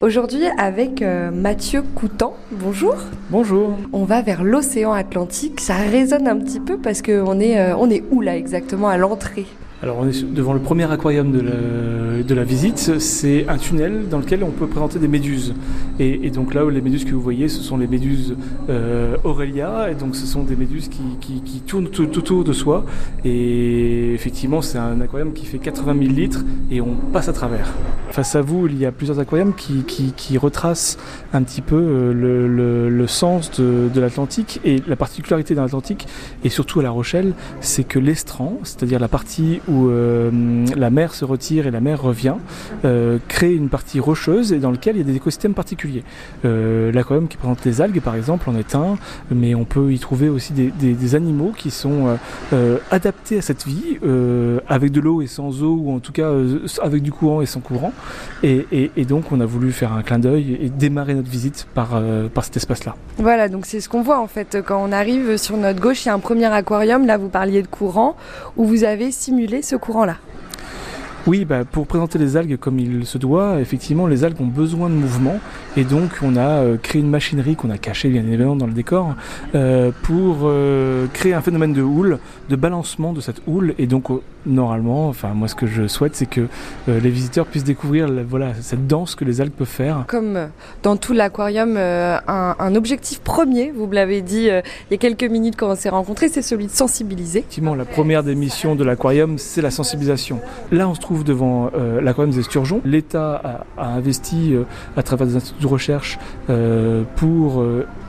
Aujourd'hui avec euh, Mathieu Coutan, bonjour. Bonjour. On va vers l'océan Atlantique, ça résonne un petit peu parce qu'on est, euh, on est où là exactement à l'entrée? Alors on est devant le premier aquarium de la, de la visite, c'est un tunnel dans lequel on peut présenter des méduses. Et, et donc là où les méduses que vous voyez, ce sont les méduses euh, Aurelia, et donc ce sont des méduses qui, qui, qui tournent tout, tout autour de soi. Et effectivement c'est un aquarium qui fait 80 000 litres et on passe à travers. Face à vous, il y a plusieurs aquariums qui, retracent un petit peu euh, le, sens de, l'Atlantique. Et la particularité dans l'Atlantique, et surtout à La Rochelle, c'est que l'estran, c'est-à-dire la partie où euh, la mer se retire et la mer revient, euh, crée une partie rocheuse et dans laquelle il y a des écosystèmes particuliers. L'aquarium qui présente les algues, par exemple, en est un, mais on peut y trouver aussi des, des, animaux qui sont adaptés à cette vie, avec de l'eau et sans eau, ou en tout cas avec du courant et sans courant. Et, donc on a voulu faire un clin d'œil et démarrer notre visite par, euh, par cet espace-là. Voilà, donc c'est ce qu'on voit en fait quand on arrive sur notre gauche, il y a un premier aquarium, là vous parliez de courant, où vous avez simulé ce courant-là. Oui, bah, pour présenter les algues comme il se doit, effectivement, les algues ont besoin de mouvement et donc on a euh, créé une machinerie qu'on a cachée bien évidemment dans le décor euh, pour euh, créer un phénomène de houle, de balancement de cette houle et donc normalement, enfin moi ce que je souhaite c'est que les visiteurs puissent découvrir la, voilà cette danse que les algues peuvent faire. Comme dans tout l'aquarium, un, un, objectif premier, vous me l'avez dit il y a quelques minutes quand on s'est rencontrés, c'est celui de sensibiliser. Effectivement, la première des missions de l'aquarium, c'est la sensibilisation. Là, on se trouve devant euh, l'aquarium des Esturgeons. L'État a, a, investi euh, à travers des instituts de recherche euh, pour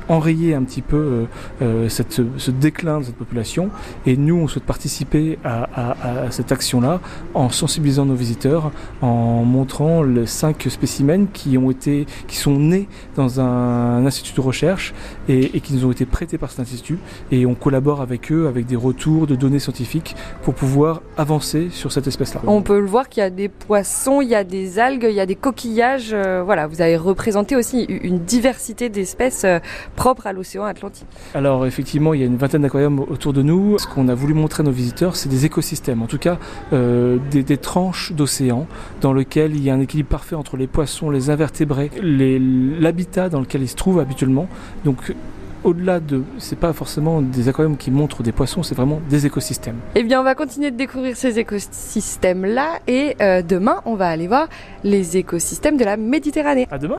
enrayer un petit peu euh, cette, ce déclin de cette population. Et nous, on souhaite participer à, à, à cette action-là en sensibilisant nos visiteurs, en montrant les cinq spécimens qui ont été, qui sont nés dans un, institut de recherche et, et, qui nous ont été prêtés par cet institut. Et on collabore avec eux, avec des retours de données scientifiques pour pouvoir avancer sur cette espèce-là. On peut le voir qu'il y a des poissons, il y a des algues, il y a des coquillages. Euh, voilà, vous avez représenté aussi une diversité d'espèces euh, propre à l'océan Atlantique. Alors effectivement, il y a une vingtaine d'aquariums autour de nous. Ce qu'on a voulu montrer à nos visiteurs, c'est des écosystèmes, en tout cas euh, des, des, tranches d'océan dans lesquelles il y a un équilibre parfait entre les poissons, les invertébrés, l'habitat dans lequel ils se trouvent habituellement. Donc au-delà de, c'est pas forcément des aquariums qui montrent des poissons, c'est vraiment des écosystèmes. Eh bien, on va continuer de découvrir ces écosystèmes-là et euh, demain, on va aller voir les écosystèmes de la Méditerranée. À demain.